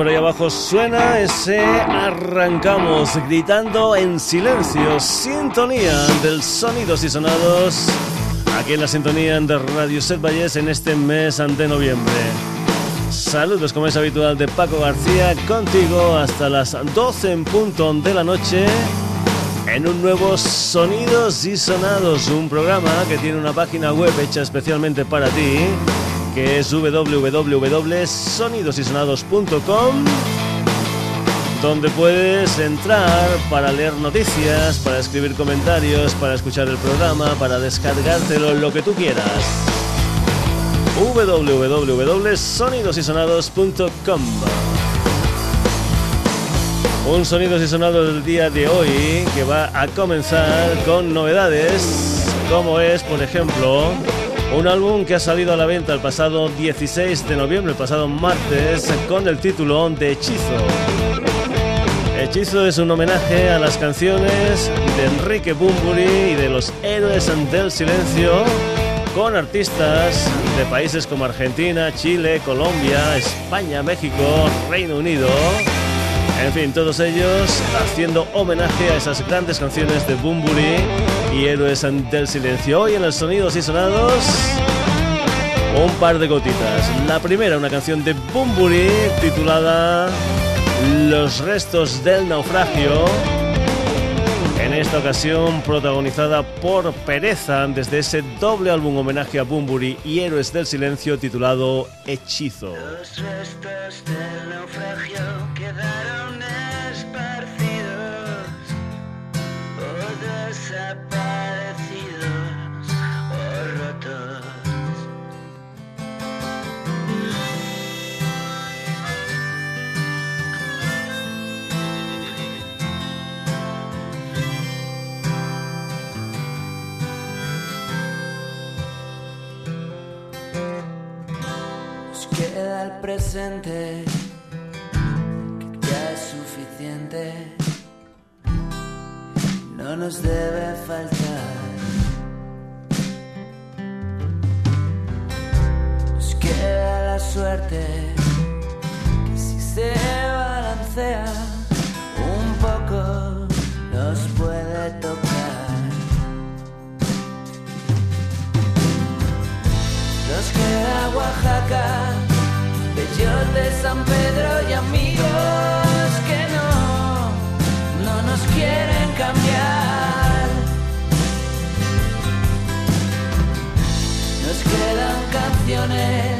Por ahí abajo suena ese arrancamos gritando en silencio, sintonía del sonidos y sonados, aquí en la sintonía de Radio Set Valles en este mes de noviembre. Saludos como es habitual de Paco García, contigo hasta las 12 en punto de la noche en un nuevo Sonidos y Sonados, un programa que tiene una página web hecha especialmente para ti que es www.sonidosysonados.com donde puedes entrar para leer noticias, para escribir comentarios, para escuchar el programa, para descargártelo, lo que tú quieras. www.sonidosysonados.com Un Sonidos y Sonados del día de hoy que va a comenzar con novedades, como es, por ejemplo, un álbum que ha salido a la venta el pasado 16 de noviembre, el pasado martes, con el título de Hechizo. Hechizo es un homenaje a las canciones de Enrique Bumburi y de los héroes del silencio con artistas de países como Argentina, Chile, Colombia, España, México, Reino Unido. En fin, todos ellos haciendo homenaje a esas grandes canciones de Bumburi y Héroes del Silencio. Hoy en los Sonidos y Sonados, un par de gotitas. La primera, una canción de Bumburi titulada Los restos del naufragio. Esta ocasión protagonizada por Pereza desde ese doble álbum homenaje a Bumburi y Héroes del Silencio titulado Hechizo. Los restos del naufragio quedaron presente, que ya es suficiente, no nos debe faltar. Nos queda la suerte que si se balancea un poco nos puede tocar. Nos queda Oaxaca de San Pedro y amigos que no, no nos quieren cambiar. Nos quedan canciones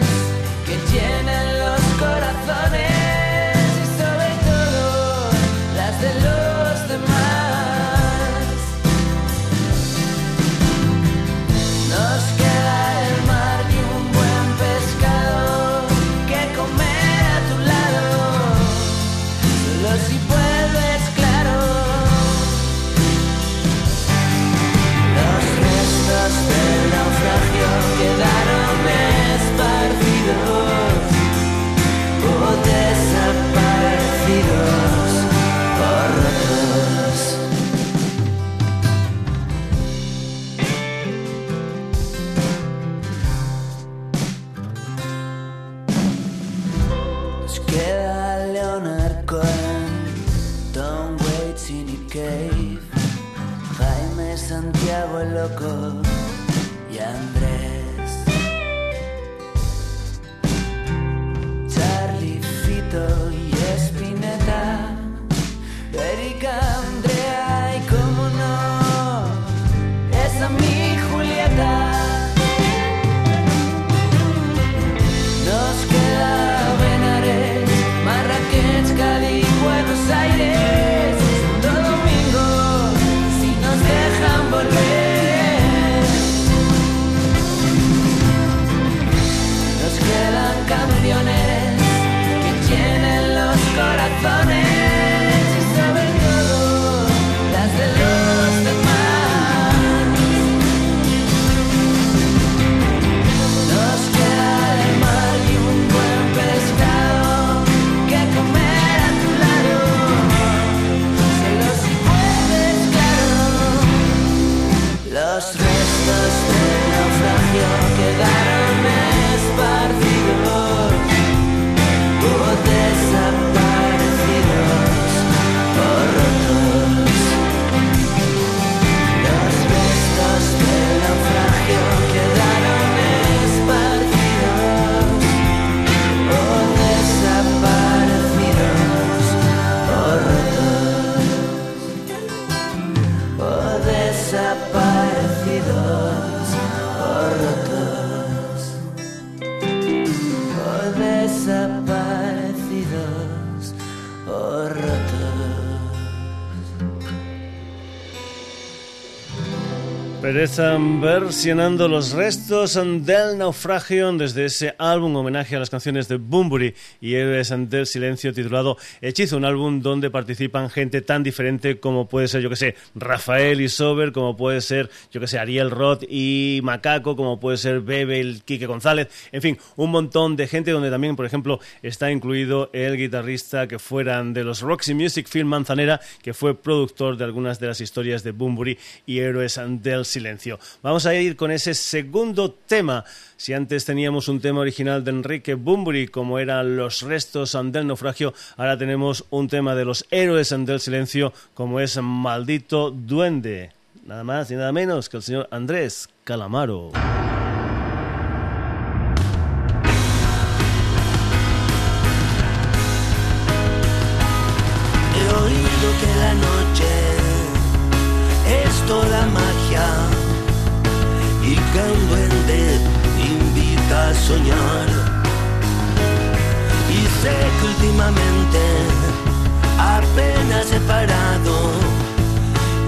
Pereza versionando los restos del naufragio desde ese álbum homenaje a las canciones de Bumburi y Héroes del Silencio titulado Hechizo, un álbum donde participan gente tan diferente como puede ser, yo que sé, Rafael y Sober, como puede ser, yo que sé, Ariel Roth y Macaco, como puede ser Bebe, el Quique González, en fin, un montón de gente donde también, por ejemplo, está incluido el guitarrista que fueran de los Roxy Music Film Manzanera, que fue productor de algunas de las historias de Bumburi y Héroes del silencio. Vamos a ir con ese segundo tema. Si antes teníamos un tema original de Enrique Bumburi, como eran Los restos del naufragio, ahora tenemos un tema de los héroes del silencio, como es Maldito Duende. Nada más y nada menos que el señor Andrés Calamaro. Y sé que últimamente apenas he parado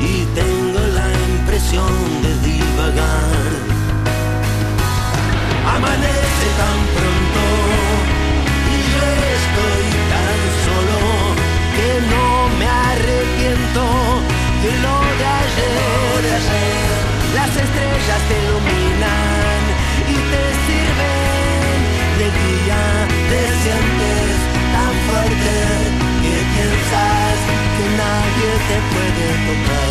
y tengo la impresión de divagar. Amanece tan pronto y yo estoy tan solo que no me arrepiento de lo de ayer. Las estrellas te iluminan te puede tocar.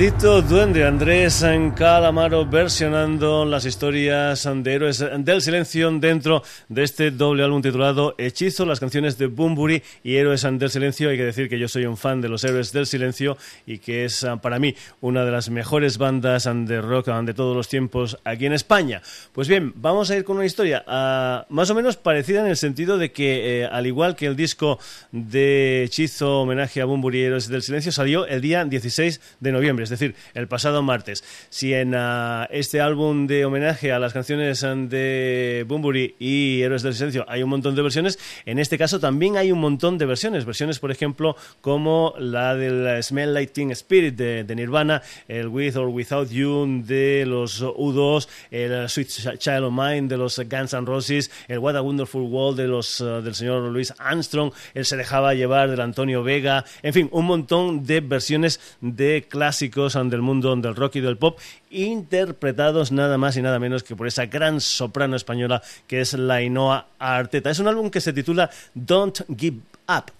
Maldito duende Andrés Calamaro versionando las historias de héroes del silencio dentro de este doble álbum titulado Hechizo, las canciones de Bumburi y Héroes del Silencio. Hay que decir que yo soy un fan de los Héroes del Silencio y que es ah, para mí una de las mejores bandas de rock de todos los tiempos aquí en España. Pues bien, vamos a ir con una historia ah, más o menos parecida en el sentido de que, eh, al igual que el disco de Hechizo homenaje a Bumburi y Héroes del Silencio, salió el día 16 de noviembre, es decir, el pasado martes. Si en ah, este álbum de homenaje a las canciones de Bumburi y Héroes del Silencio hay un montón de versiones, en este caso también hay un montón de versiones. Versiones, por ejemplo, como la del Smell Like Teen Spirit de, Nirvana, el With or Without You de los U2, el Sweet Child of Mine de los Guns N' Roses, el What a Wonderful World de los, ah, del señor Louis Armstrong, él se dejaba llevar del Antonio Vega, en fin, un montón de versiones de clásicos del mundo del rock y del pop, interpretados nada más y nada menos que por esa gran soprano española que es la Inoa Arteta. Es un álbum que se titula Don't Give Up.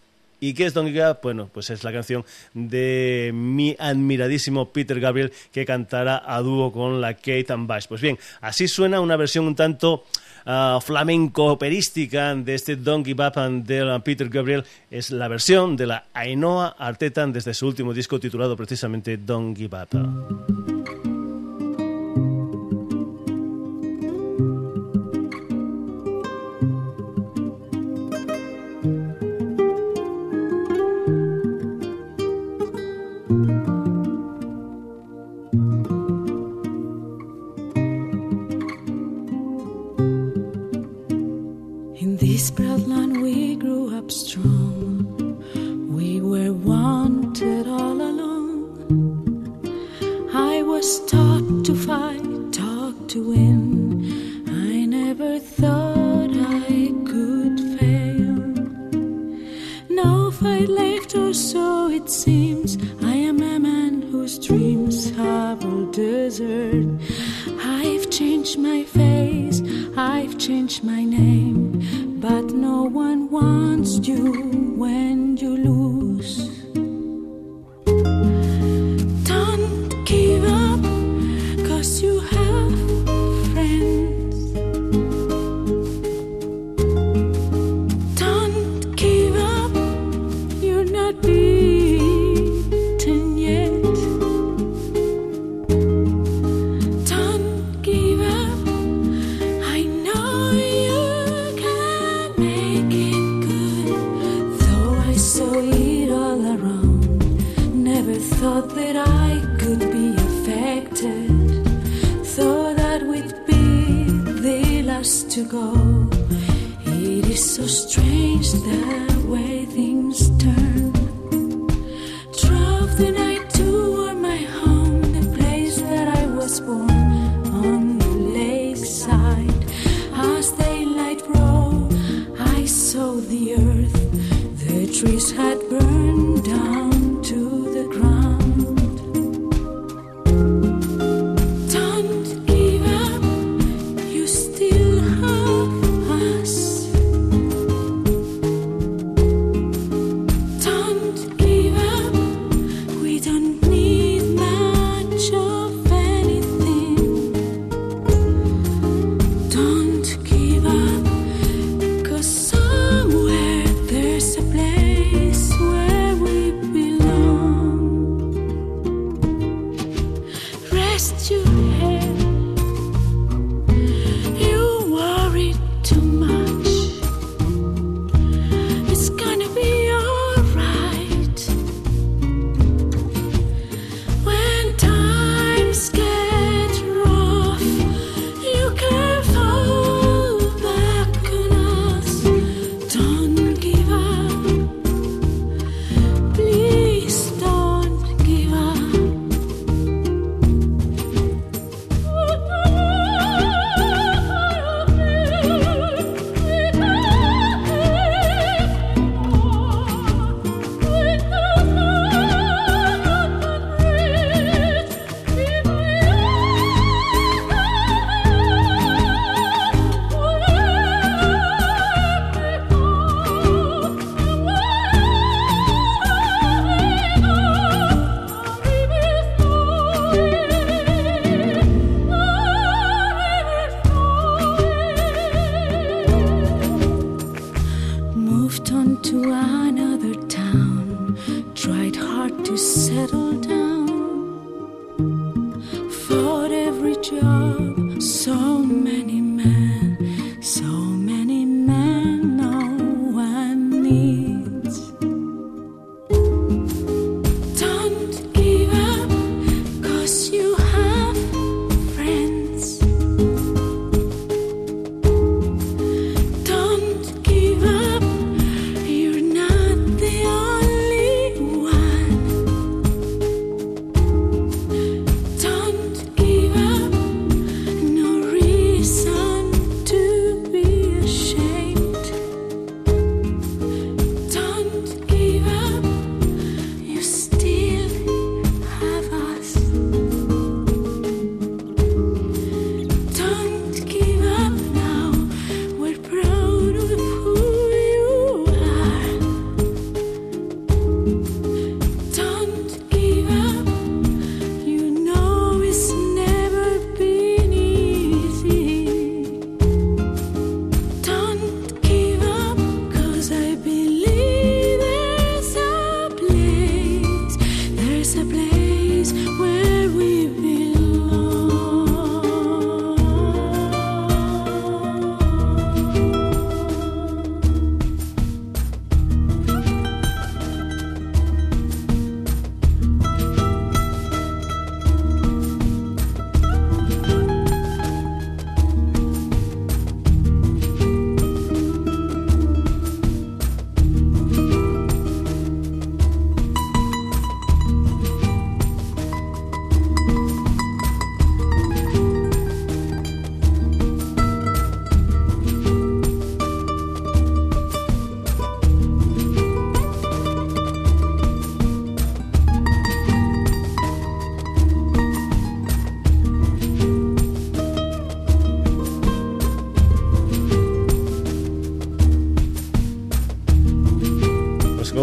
¿Y qué es Don't Give Up? Bueno, pues es la canción de mi admiradísimo Peter Gabriel que cantará a dúo con la Kate and Bash. Pues bien, así suena una versión un tanto uh, flamenco operística de este Don't Give de Peter Gabriel es la versión de la Ainhoa Arteta desde su último disco titulado precisamente Don't Give. earth, the trees had burned down.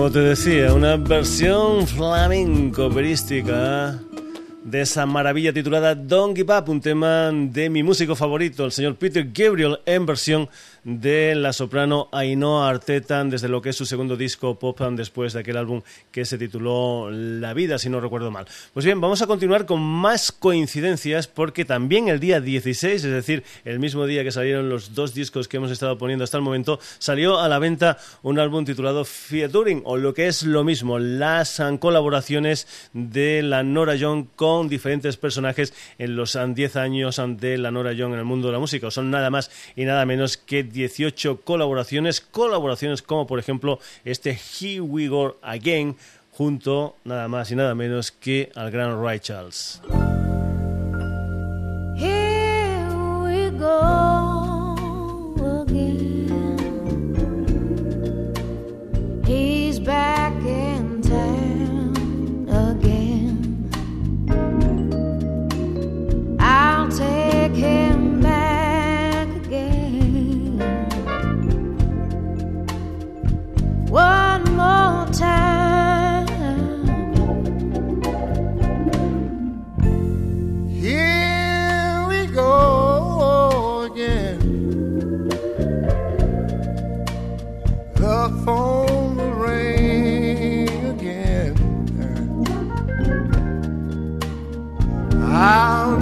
Como te decía, una versión flamenco operística de esa maravilla titulada Don't Give Up, un tema de mi músico favorito, el señor Peter Gabriel, en versión de la soprano Ainhoa Arteta desde lo que es su segundo disco Pop después de aquel álbum que se tituló La vida, si no recuerdo mal. Pues bien, vamos a continuar con más coincidencias porque también el día 16, es decir, el mismo día que salieron los dos discos que hemos estado poniendo hasta el momento, salió a la venta un álbum titulado Featuring, o lo que es lo mismo, las colaboraciones de la Nora Young con diferentes personajes en los 10 años de la Nora Young en el mundo de la música. Son nada más y nada menos que 18 colaboraciones, colaboraciones como por ejemplo este Here We Go Again junto nada más y nada menos que al gran Ray Charles. Here we go again. The phone will ring again. I'll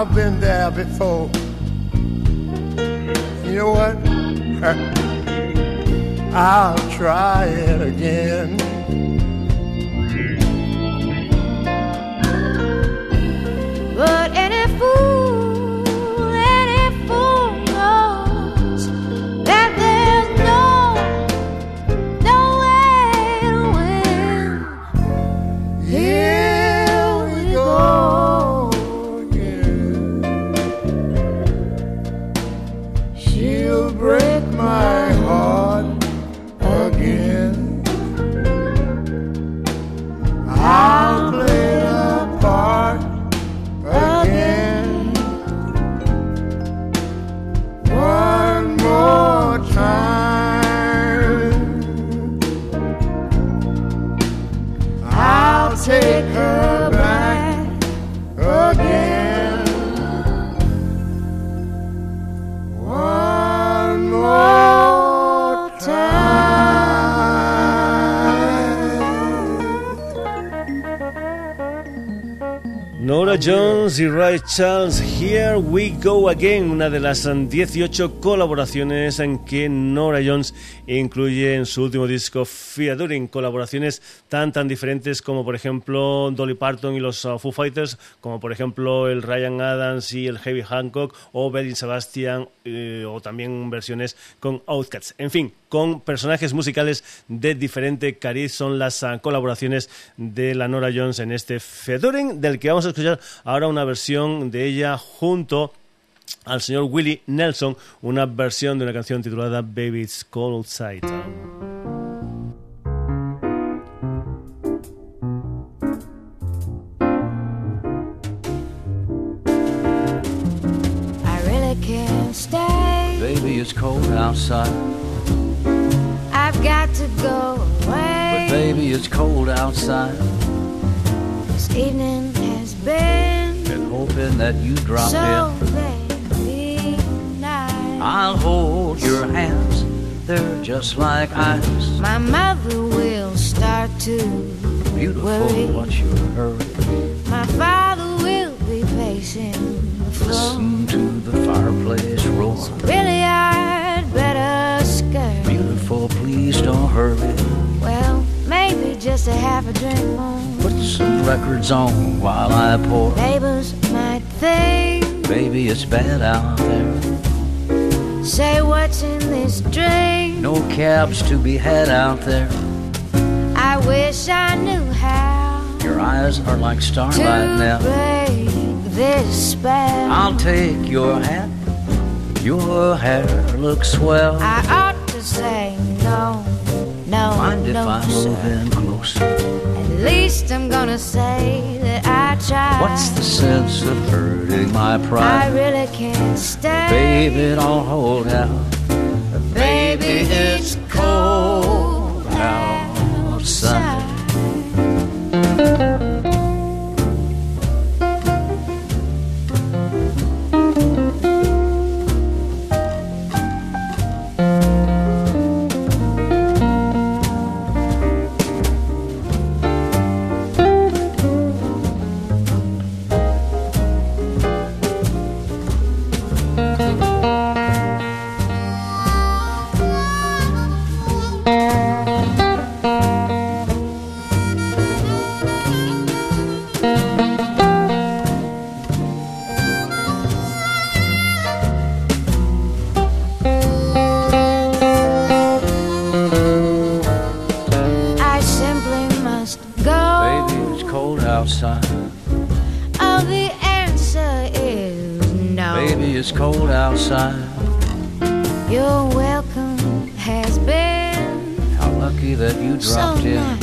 I've been there before. You know what? I'll try it again. Jones y Ray Charles, Here We Go Again, una de las 18 colaboraciones en que Nora Jones incluye en su último disco Colaboraciones tan tan diferentes como por ejemplo Dolly Parton y los uh, Foo Fighters, como por ejemplo el Ryan Adams y el Heavy Hancock, o Belly Sebastian, eh, o también versiones con Outcats. En fin, con personajes musicales de diferente cariz son las uh, colaboraciones de la Nora Jones en este Featuring, del que vamos a escuchar ahora una versión de ella junto al señor Willie Nelson, una versión de una canción titulada Baby It's Cold Outside. Stay. Baby, it's cold outside. I've got to go away. But baby, it's cold outside. This evening has been Been hoping that you drop so in. very nice. I'll hold your hands. They're just like ice. My mother will start to Beautiful, worry. what's your hurry? Maybe just a drink. Put some records on while I pour. Neighbors might think, Baby, it's bad out there. say what's in this drink. No cabs to be had out there. I wish I knew how Your eyes are like to starlight now. break this spell. I'll take your hat. Your hair looks swell. I no, Mind if no, I sir. move in closer? At least I'm gonna say that I tried. What's the sense of hurting my pride? I really can't stay. Baby, don't hold out.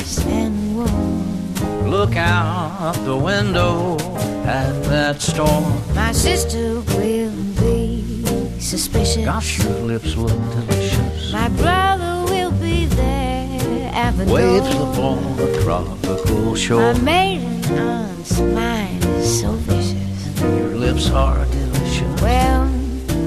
Nice and warm. Look out the window at that storm. My sister will be suspicious. Gosh, your lips look delicious. My brother will be there at the Waves door. upon the tropical shore. My maiden aunt's mind is so vicious. Your lips are delicious. Well,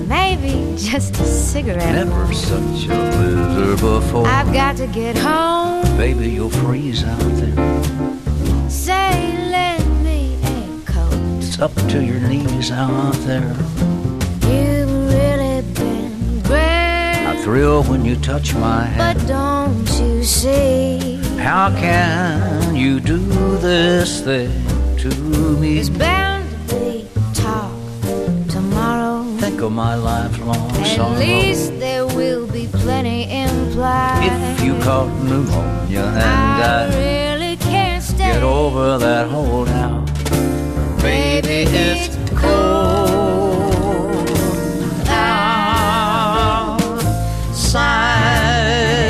maybe just a cigarette. Never more. such a blizzard before. I've got to get home. Baby, you'll freeze out there. Say, lend me a coat. It's up to your knees out there. You've really been great. I thrill when you touch my But don't you see? How can you do this thing to me? Tomorrow. Think of my lifelong At sorrow. least there will be plenty implied. If you caught pneumonia and I died, really can't stay. get over that holdout. Baby, it's cold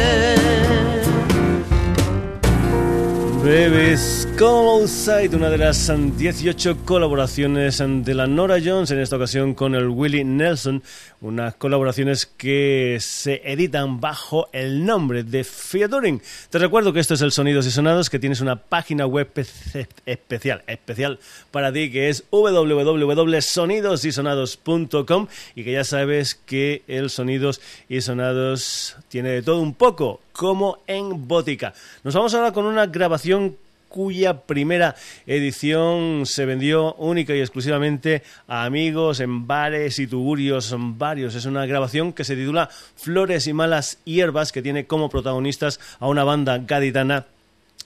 outside. Baby's Cold Outside, una de las 18 colaboraciones de la Nora Jones, en esta ocasión con el Willie Nelson, unas colaboraciones que se editan bajo el nombre de Featuring. Te recuerdo que esto es el Sonidos y Sonados, que tienes una página web espe- especial, especial para ti, que es www.sonidosysonados.com y que ya sabes que el Sonidos y Sonados tiene de todo un poco, como en Botica. Nos vamos ahora con una grabación cuya primera edición se vendió única y exclusivamente a amigos en bares y tugurios varios. Es una grabación que se titula Flores y malas hierbas que tiene como protagonistas a una banda gaditana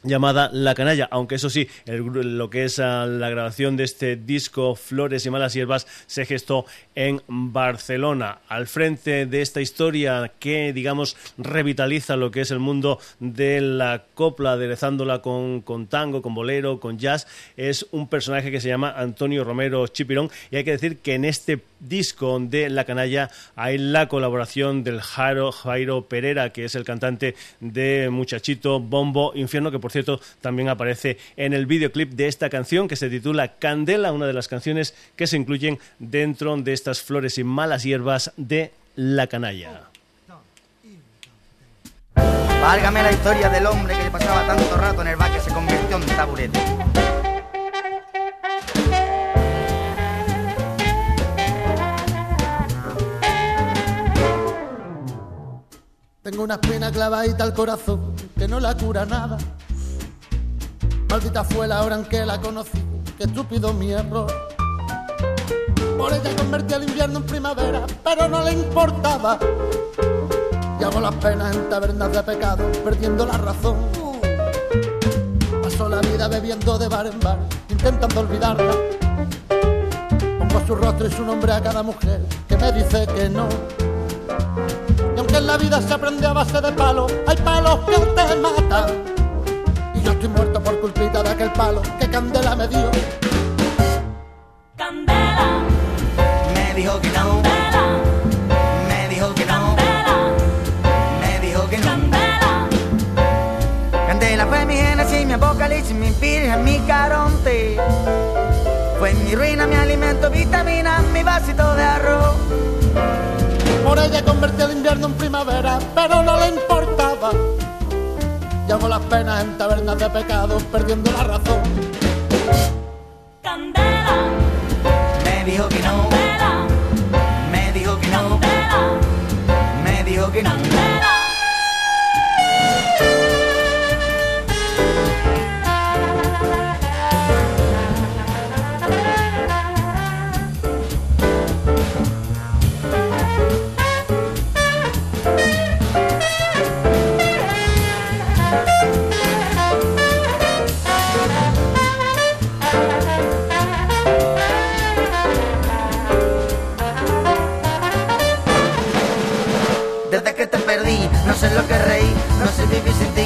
llamada La Canalla, aunque eso sí, el- lo que es ah, la grabación de este disco Flores y Malas Hierbas se gestó en Barcelona. Al frente de esta historia que, digamos, revitaliza lo que es el mundo de la copla, aderezándola con, con tango, con bolero, con jazz, es un personaje que se llama Antonio Romero Chipirón y hay que decir que en este disco de La Canalla hay la colaboración del Jairo, Jairo Pereira, que es el cantante de Muchachito Bombo Infierno, que por cierto también aparece en el videoclip de esta canción que se titula Candela, una de las canciones que se incluyen dentro de estas flores y malas hierbas de La Canalla. Válgame la historia del hombre que pasaba tanto rato en el se convirtió en taburete. Tengo una espina clavadita al corazón que no la cura nada. Maldita fue la hora en que la conocí, qué estúpido mi error. Por ella convertí el invierno en primavera, pero no le importaba. Y hago las penas en tabernas de pecado, perdiendo la razón. Paso la vida bebiendo de bar en bar, intentando olvidarla. Pongo su rostro y su nombre a cada mujer que me dice que no. Aunque en la vida se aprende a base de palos, hay palos que te matan. Y yo estoy muerto por culpita de aquel palo que Candela me dio. Candela, Me dijo que no, Candela, me dijo que no, Candela, me dijo que no. Candela, Candela fue mi génesis, mi apocalipsis, mi virgen, mi caronte. Fue mi ruina, mi alimento, vitamina, mi vasito de arroz. Por ella convertí el invierno en primavera, pero no le importaba. Hago las penas en tabernas de pecado, perdiendo la razón. Candela, Me dijo que no,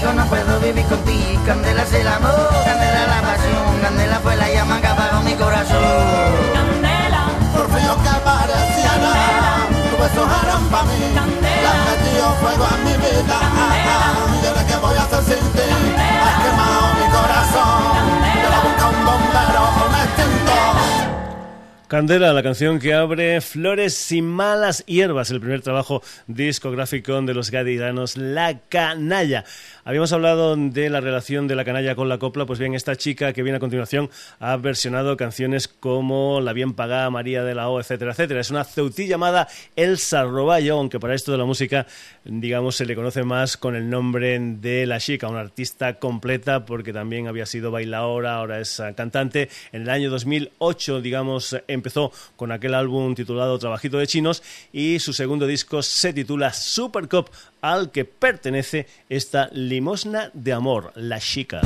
sin ti, no puedo vivir contigo. Candela es el amor, candela la pasión, candela fue la llama que apagó mi corazón. Candela, Por frío que parecía nada, tus besos eran para mí. Candela. Le metido fuego a mi vida. Candela. Y ahora qué voy a hacer sin ti. Candela. Has quemado mi corazón. Candela. Yo la busca un bombero, un extintor. Candela, la canción que abre Flores y Malas Hierbas, el primer trabajo discográfico de los gaditanos La Canalla. Habíamos hablado de la relación de la canalla con la copla, pues bien, esta chica que viene a continuación ha versionado canciones como La Bien Pagada, María de la O, etcétera, etcétera. Es una ceutí llamada Elsa Roballo, aunque para esto de la música, digamos, se le conoce más con el nombre de La Chica, una artista completa porque también había sido bailadora, ahora es eh, cantante. En el año 2008, digamos, empezó con aquel álbum titulado Trabajito de Chinos y su segundo disco se titula Super Cup, al que pertenece esta limosna de amor, La Chica.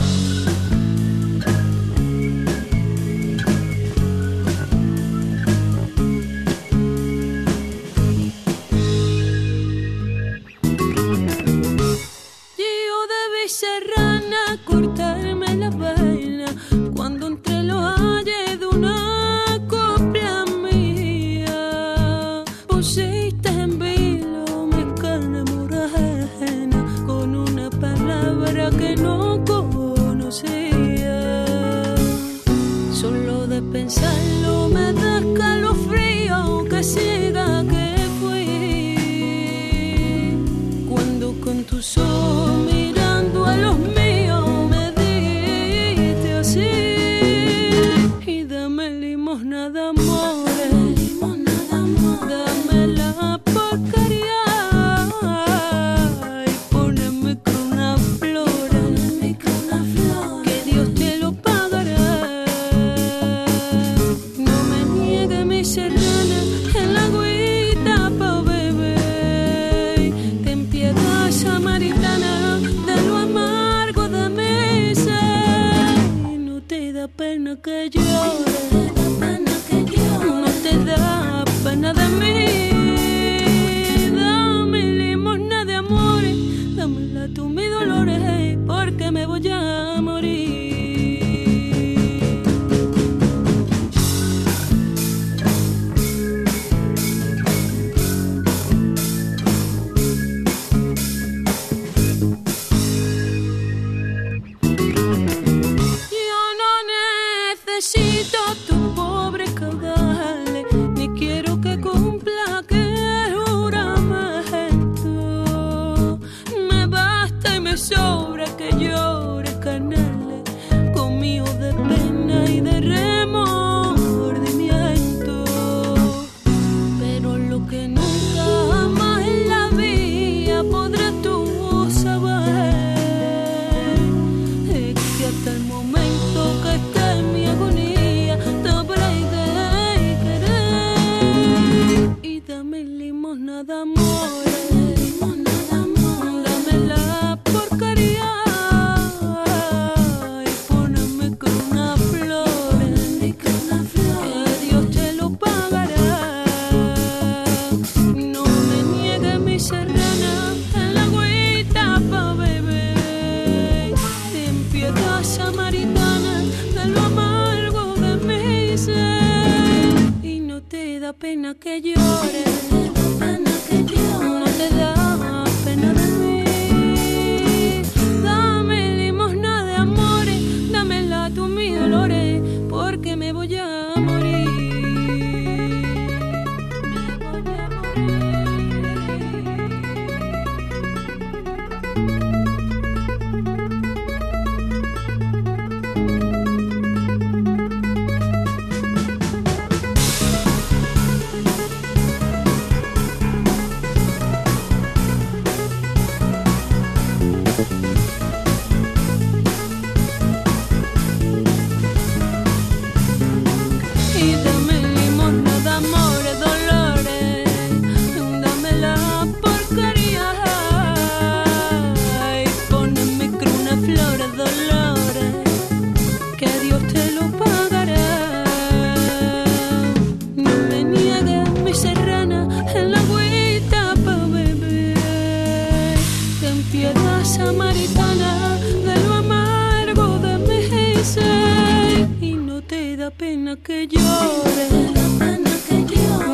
Da pena que llores.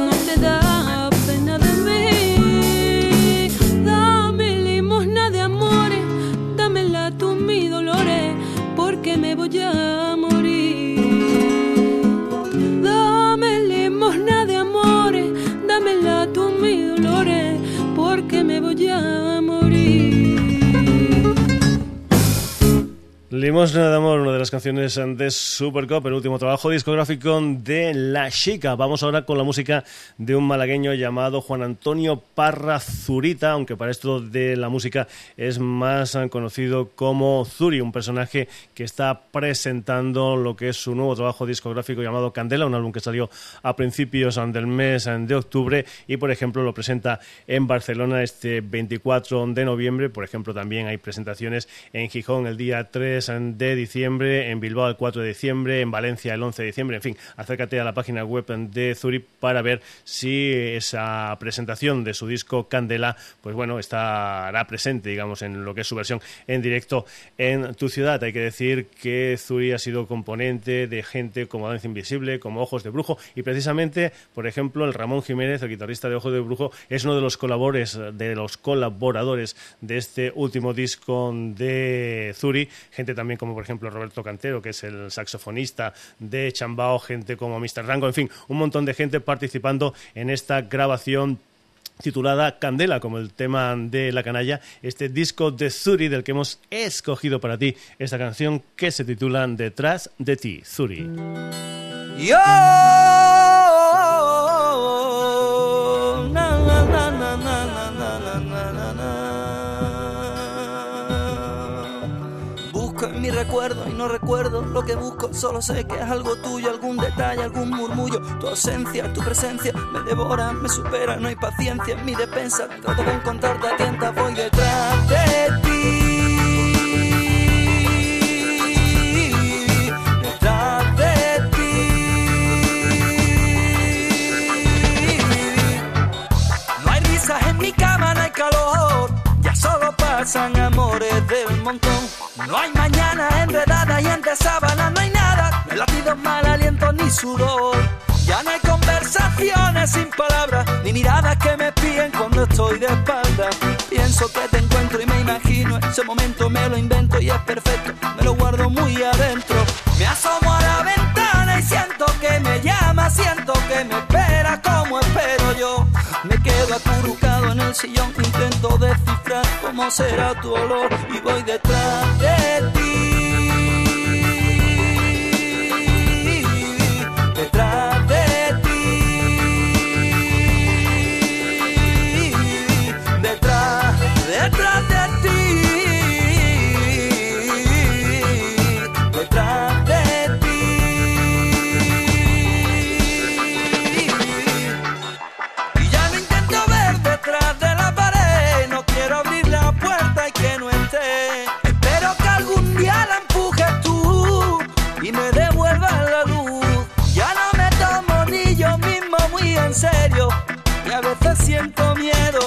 No te da pena de mí. Dame limosna de amores, dámela tú mis dolores, porque me voy a Limosna de Amor, una de las canciones de Supercop, el último trabajo discográfico de La Chica. Vamos ahora con la música de un malagueño llamado Juan Antonio Parra Zurita, aunque para esto de la música es más conocido como Zuri, un personaje que está presentando lo que es su nuevo trabajo discográfico llamado Candela, un álbum que salió a principios del mes de octubre y, por ejemplo, lo presenta en Barcelona este 24 de noviembre. Por ejemplo, también hay presentaciones en Gijón el día 3 de diciembre, en Bilbao el 4 de diciembre, en Valencia el 11 de diciembre. En fin, acércate a la página web de Zuri para ver si esa presentación de su disco Candela, pues bueno, estará presente, digamos, en lo que es su versión en directo en tu ciudad. Hay que decir que Zuri ha sido componente de gente como Danza Invisible, como Ojos de Brujo, y precisamente, por ejemplo, el Ramón Jiménez, el guitarrista de Ojos de Brujo, es uno de los colaboradores, de los colaboradores de este último disco de Zuri, gente también como por ejemplo Roberto Cantero, que es el saxofonista de Chambao, gente como Mr. Rango, en fin, un montón de gente participando en esta grabación titulada Candela, como el tema de la canalla, este disco de Zuri del que hemos escogido para ti esta canción que se titula Detrás de ti, Zuri. busco en mi recuerdo y no recuerdo lo que busco. Solo sé que es algo tuyo, algún detalle, algún murmullo. Tu ausencia, tu presencia me devora, me supera. No hay paciencia en mi defensa. Trato de encontrarte a tientas, voy detrás de ti. detrás de ti no hay risas en mi cama no hay calor, ya solo pasan amores del montón. No hay mañana enredada y entre sábanas no hay nada. No hay latidos, mal aliento ni sudor. Ya no hay conversaciones sin palabras, ni miradas que me piden cuando estoy de espalda. Pienso que te encuentro y me imagino ese momento, me lo invento y es perfecto, me lo guardo muy adentro. Cómo será tu olor y voy detrás de ti. Siento miedo.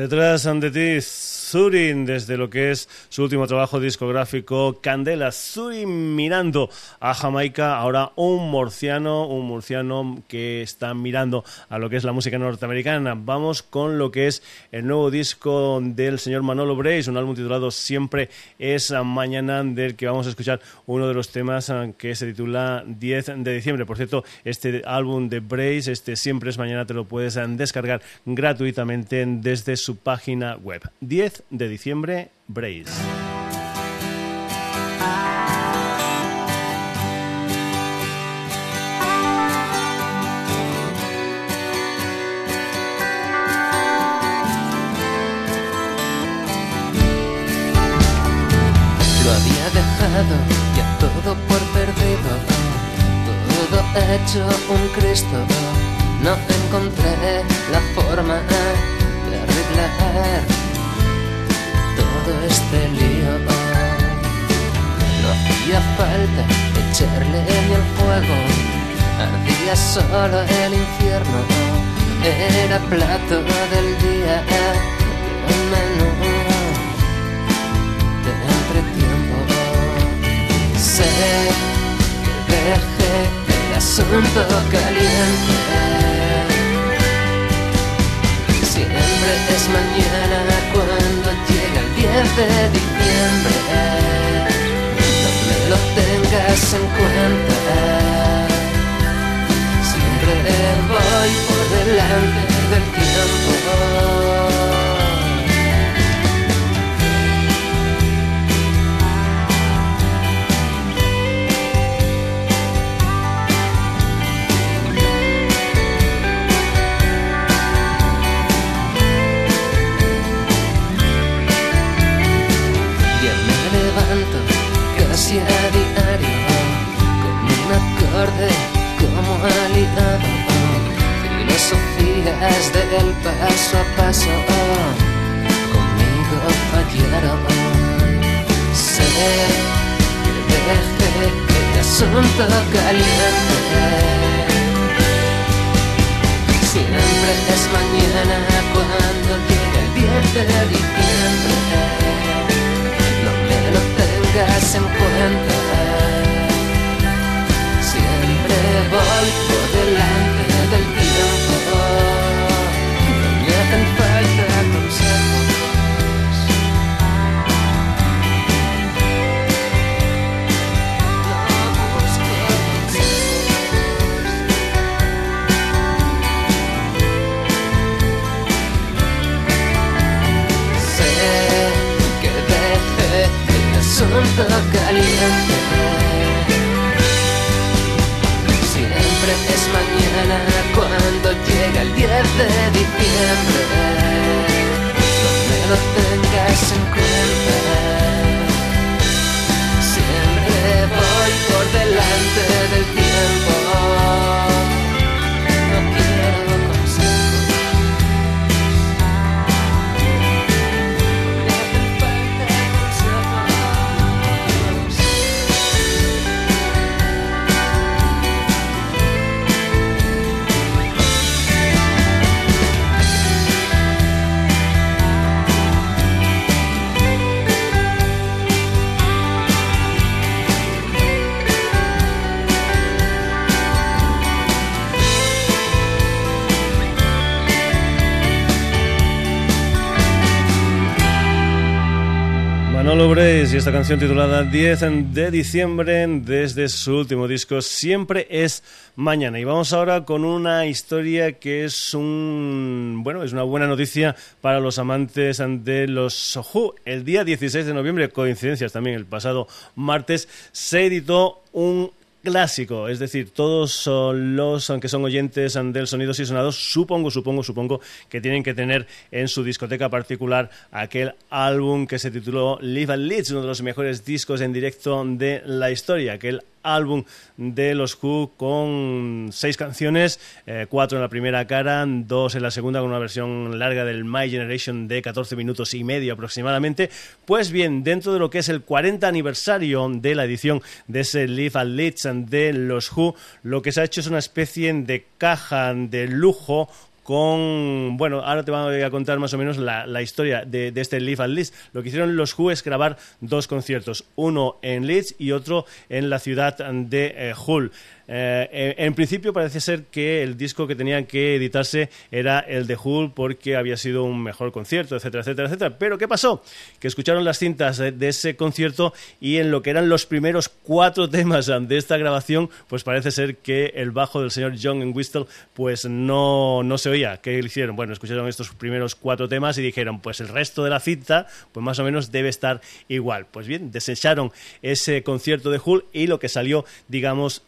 Detrás de ti, Zurin, desde lo que es su último trabajo discográfico, Candela. Zurin mirando a Jamaica, ahora un murciano, un murciano que está mirando a lo que es la música norteamericana. Vamos con lo que es el nuevo disco del señor Manolo Brace, un álbum titulado Siempre es Mañana, del que vamos a escuchar uno de los temas eh, que se titula 10 de diciembre. Por cierto, este álbum de Brace, este Siempre es Mañana, te lo puedes eh, descargar gratuitamente desde su página web. 10 de diciembre, Brace. Lo había dejado ya todo por perdido, todo hecho un Cristo. No encontré la forma de arreglar echarle leña al fuego, ardía solo el infierno. Era plato del día, un menú de entretiempo. Sé que dejé el asunto caliente. Siempre es mañana cuando llega el 10 de diciembre. No me tengas en cuenta. Siempre voy por delante del tiempo. Como aliado. Filosofías del paso a paso conmigo fallaron. Sé que dejé el asunto caliente. Siempre es mañana cuando llega el 10 de diciembre. No me lo tengas voy por delante del tiempo. No me hacen falta consejos. No busco consejos. Sé que dejé el asunto caliente. Es mañana cuando llega el 10 de diciembre. No me lo tengas en cuenta. Siempre voy por delante del tiempo. Y esta canción titulada 10 de diciembre desde su último disco Siempre es mañana. Y vamos ahora con una historia que es un bueno, es una buena noticia para los amantes de los Who. El día 16 de noviembre, coincidencias también el pasado martes, se editó un clásico, es decir, todos los aunque son oyentes del sonidos y sonados, supongo, supongo, supongo que tienen que tener en su discoteca particular aquel álbum que se tituló Live and Leeds, uno de los mejores discos en directo de la historia, aquel álbum de los Who con seis canciones, eh, cuatro en la primera cara, dos en la segunda con una versión larga del My Generation de 14 minutos y medio aproximadamente. Pues bien, dentro de lo que es el 40 aniversario de la edición de ese Live and Leeds de los Who, lo que se ha hecho es una especie de caja de lujo con, bueno, ahora te voy a contar más o menos la, historia de, de, este Live at Leeds. Lo que hicieron los Who es grabar dos conciertos, uno en Leeds y otro en la ciudad de eh, Hull. Eh, en principio parece ser que el disco que tenía que editarse era el de Hull porque había sido un mejor concierto, etcétera, etcétera, etcétera. Pero ¿qué pasó? Que escucharon las cintas de, de ese concierto y en lo que eran los primeros cuatro temas de esta grabación, pues parece ser que el bajo del señor John en Whistle pues no, no se oía. ¿Qué hicieron? Bueno, escucharon estos primeros cuatro temas y dijeron, pues el resto de la cinta, pues más o menos debe estar igual. Pues bien, desecharon ese concierto de Hull y lo que salió, digamos,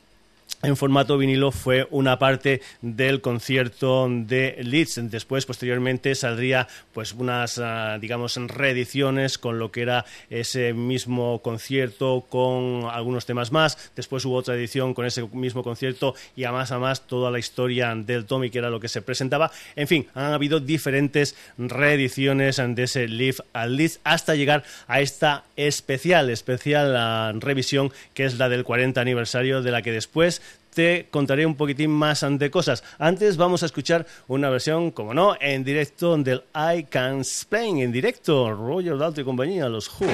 en formato vinilo fue una parte del concierto de Leeds. Después, posteriormente, saldría pues unas, uh, digamos, reediciones con lo que era ese mismo concierto con algunos temas más. Después hubo otra edición con ese mismo concierto y a más a más toda la historia del Tommy, que era lo que se presentaba. En fin, han habido diferentes reediciones de ese Live at Leeds hasta llegar a esta especial, especial uh, revisión que es la del 40 aniversario de la que después te contaré un poquitín más de cosas. Antes vamos a escuchar una versión, como no, en directo del I Can Explain, en directo, Roger Daltrey y compañía, los Who.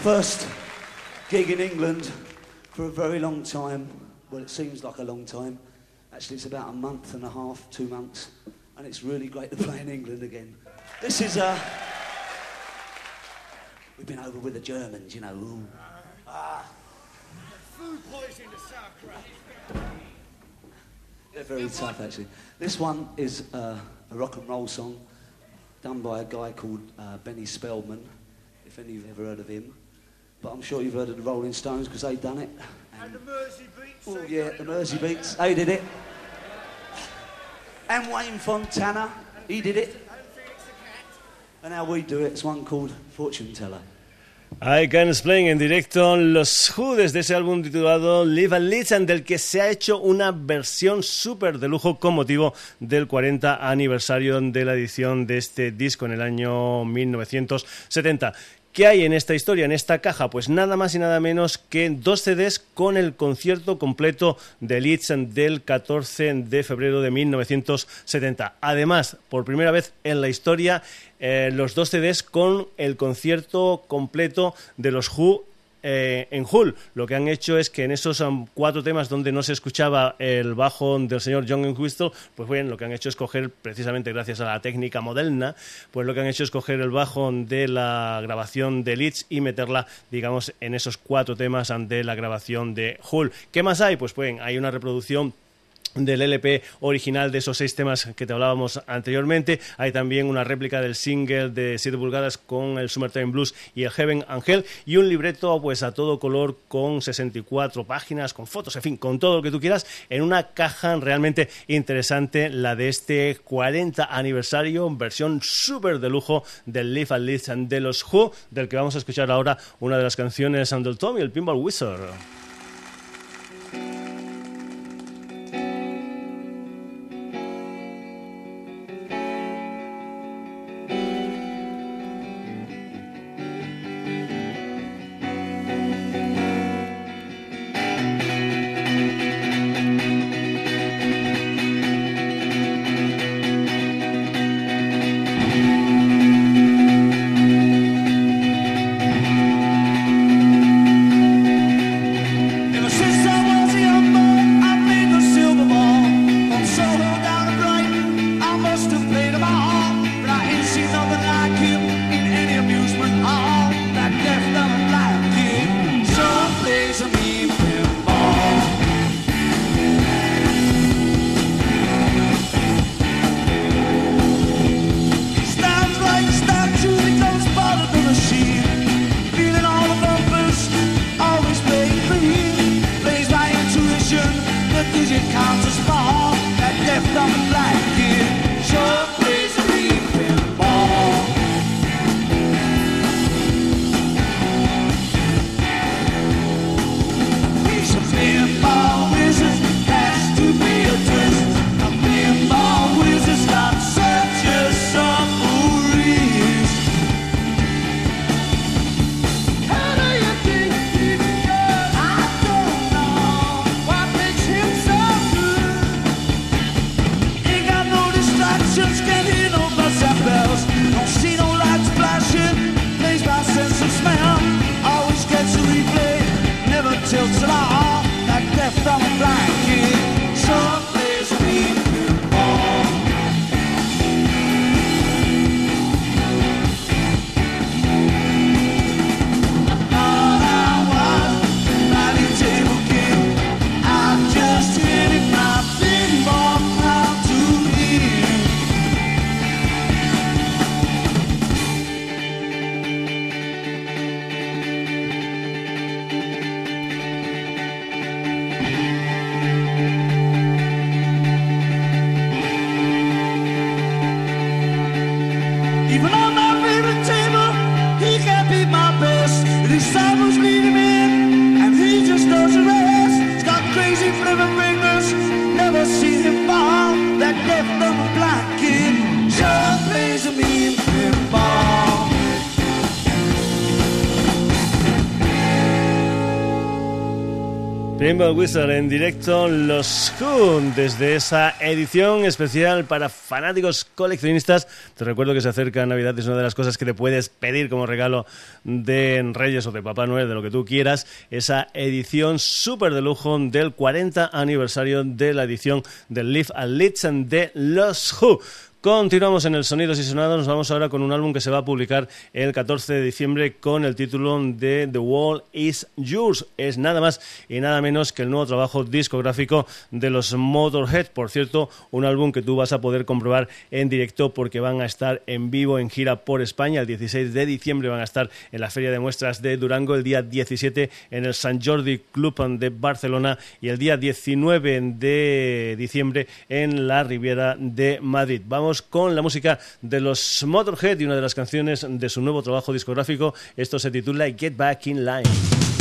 First gig in England for a very long time. Well, it seems like a long time. Actually, it's about a month and a half, two months, and it's really great to play in England again. This is Uh, we've been over with the Germans, you know. Ooh. Ah. Food poisoning to sauerkraut. They're very tough, actually. This one is uh, a rock and roll song done by a guy called uh, Benny Spellman, if any of you've ever heard of him. But I'm sure you've heard of the Rolling Stones because they done it. And the Mersey beats. Oh, they yeah, the it. Mersey Beats, they did it. And Wayne Fontana, he did it. And Felix the Cat. And how we do it, it's one called Fortune Teller. I Can Explain en directo los Who desde ese álbum titulado Live and Listen del que se ha hecho una versión súper de lujo con motivo del 40 aniversario de la edición de este disco en el año 1970. ¿Qué hay en esta historia, en esta caja? Pues nada más y nada menos que dos CDs con el concierto completo de Leeds del 14 de febrero de 1970. Además, por primera vez en la historia, eh, los dos CDs con el concierto completo de los Who eh, en Hull. Lo que han hecho es que en esos um, cuatro temas donde no se escuchaba el bajo del señor John Entwistle, pues bien, lo que han hecho es coger, precisamente gracias a la técnica moderna, pues lo que han hecho es coger el bajo de la grabación de Leeds y meterla, digamos, en esos cuatro temas de la grabación de Hull. ¿Qué más hay? Pues bien, hay una reproducción del LP original de esos seis temas que te hablábamos anteriormente. Hay también una réplica del single de 7 pulgadas con el Summertime Blues y el Heaven Angel y un libreto pues a todo color con 64 páginas, con fotos, en fin, con todo lo que tú quieras en una caja realmente interesante, la de este 40 aniversario, versión súper de lujo del Live and Listen de los Who, del que vamos a escuchar ahora una de las canciones del Tommy, el Pinball Wizard. En directo, los Who, desde esa edición especial para fanáticos coleccionistas. Te recuerdo que se acerca Navidad, es una de las cosas que te puedes pedir como regalo de Reyes o de Papá Noel, de lo que tú quieras. Esa edición súper de lujo del 40 aniversario de la edición del Live and Listen de los Who. Continuamos en el Sonidos y Sonados, nos vamos ahora con un álbum que se va a publicar el 14 de diciembre con el título de The Wall is Yours. Es nada más y nada menos que el nuevo trabajo discográfico de los Motorhead. Por cierto, un álbum que tú vas a poder comprobar en directo porque van a estar en vivo en gira por España. El 16 de diciembre van a estar en la Feria de Muestras de Durango, el día 17 en el San Jordi Club de Barcelona y el día 19 de diciembre en la Riviera de Madrid. Vamos con la música de los Motorhead y una de las canciones de su nuevo trabajo discográfico. Esto se titula Get Back in Line.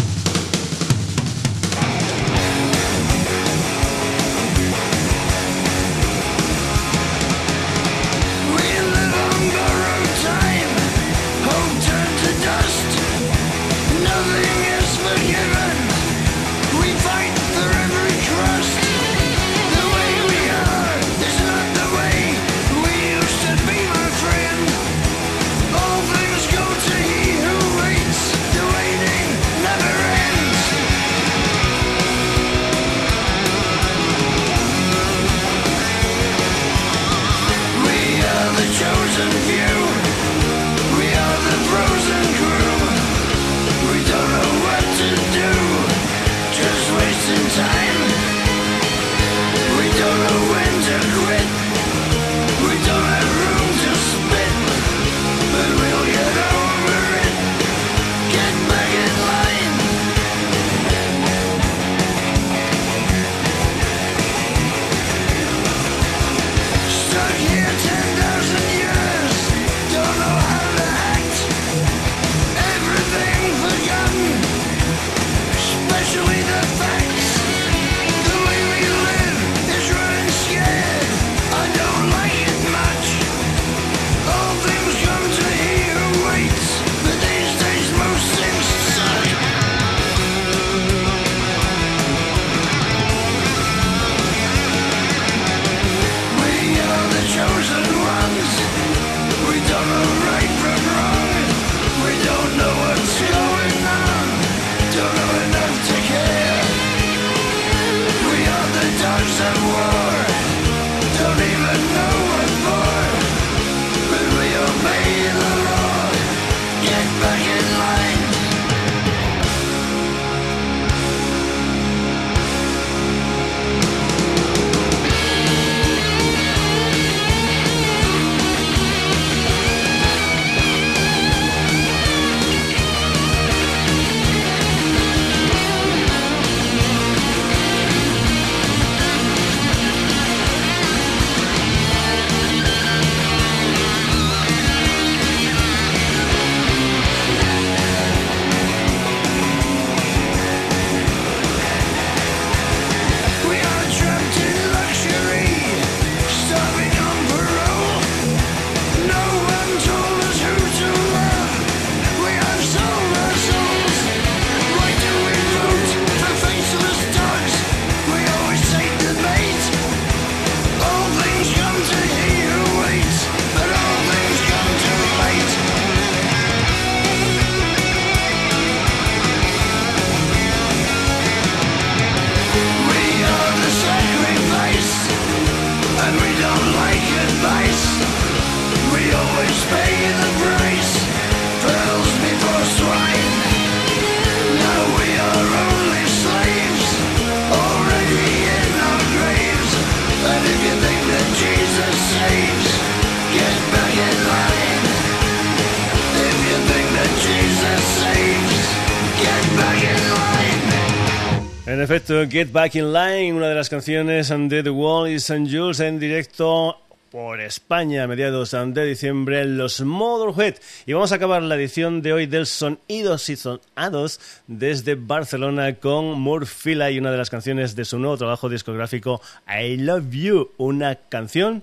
Get Back in Line, una de las canciones de The Wall is St. Jules en directo por España a mediados de diciembre los Motorhead y vamos a acabar la edición de hoy del Sonidos y Sonados desde Barcelona con Murfila y una de las canciones de su nuevo trabajo discográfico I Love You, una canción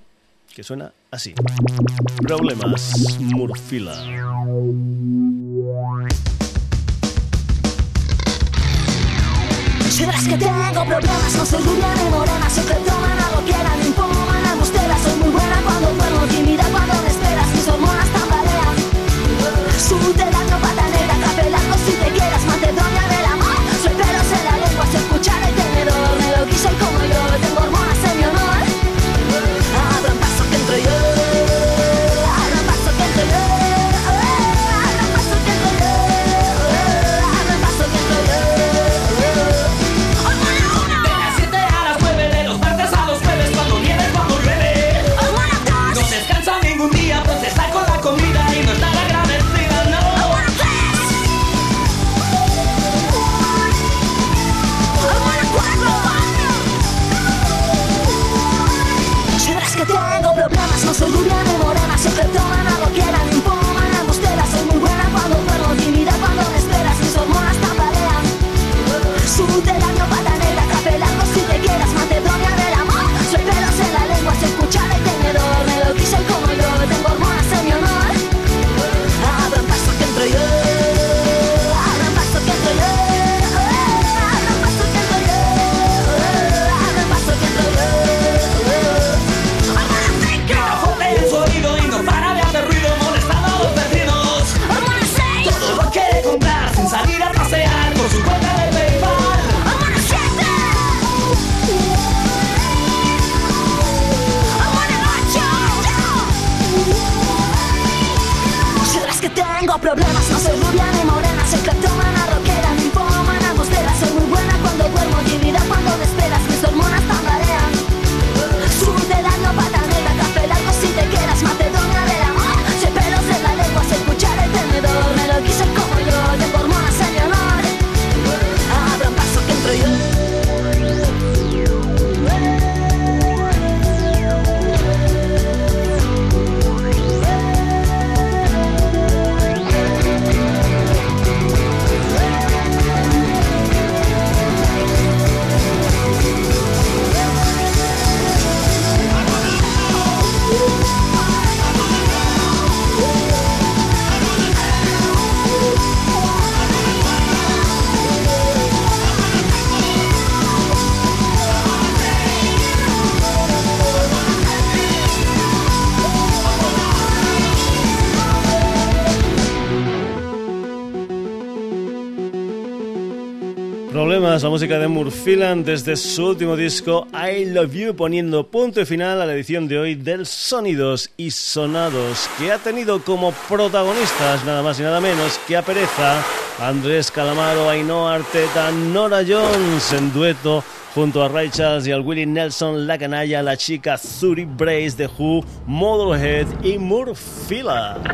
que suena así. Problemas Murfila. Sabrás que tengo problemas, no soy rubia ni morena que toman algo quieran, impongan angustera Soy muy buena cuando duermo, música de Murphyland desde su último disco I Love You, poniendo punto y final a la edición de hoy del Sonidos y Sonados, que ha tenido como protagonistas nada más y nada menos que a Pereza, Andrés Calamaro, Ainhoa Arteta, Nora Jones en dueto junto a Ray y al Willie Nelson, La Canalla, la chica Zuri Brace de Who, Modelhead y Murphyland.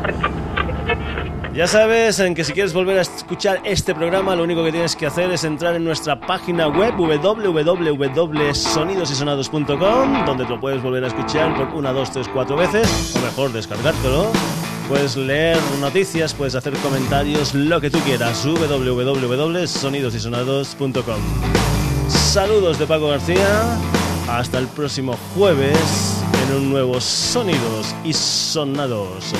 Ya sabes en que si quieres volver a escuchar este programa, lo único que tienes que hacer es entrar en nuestra página web www.sonidosysonados.com, donde te lo puedes volver a escuchar por una, dos, tres, cuatro veces, o mejor descargártelo. Puedes leer noticias, puedes hacer comentarios, lo que tú quieras. www.sonidosysonados.com. Saludos de Paco García. Hasta el próximo jueves en un nuevo Sonidos y Sonados.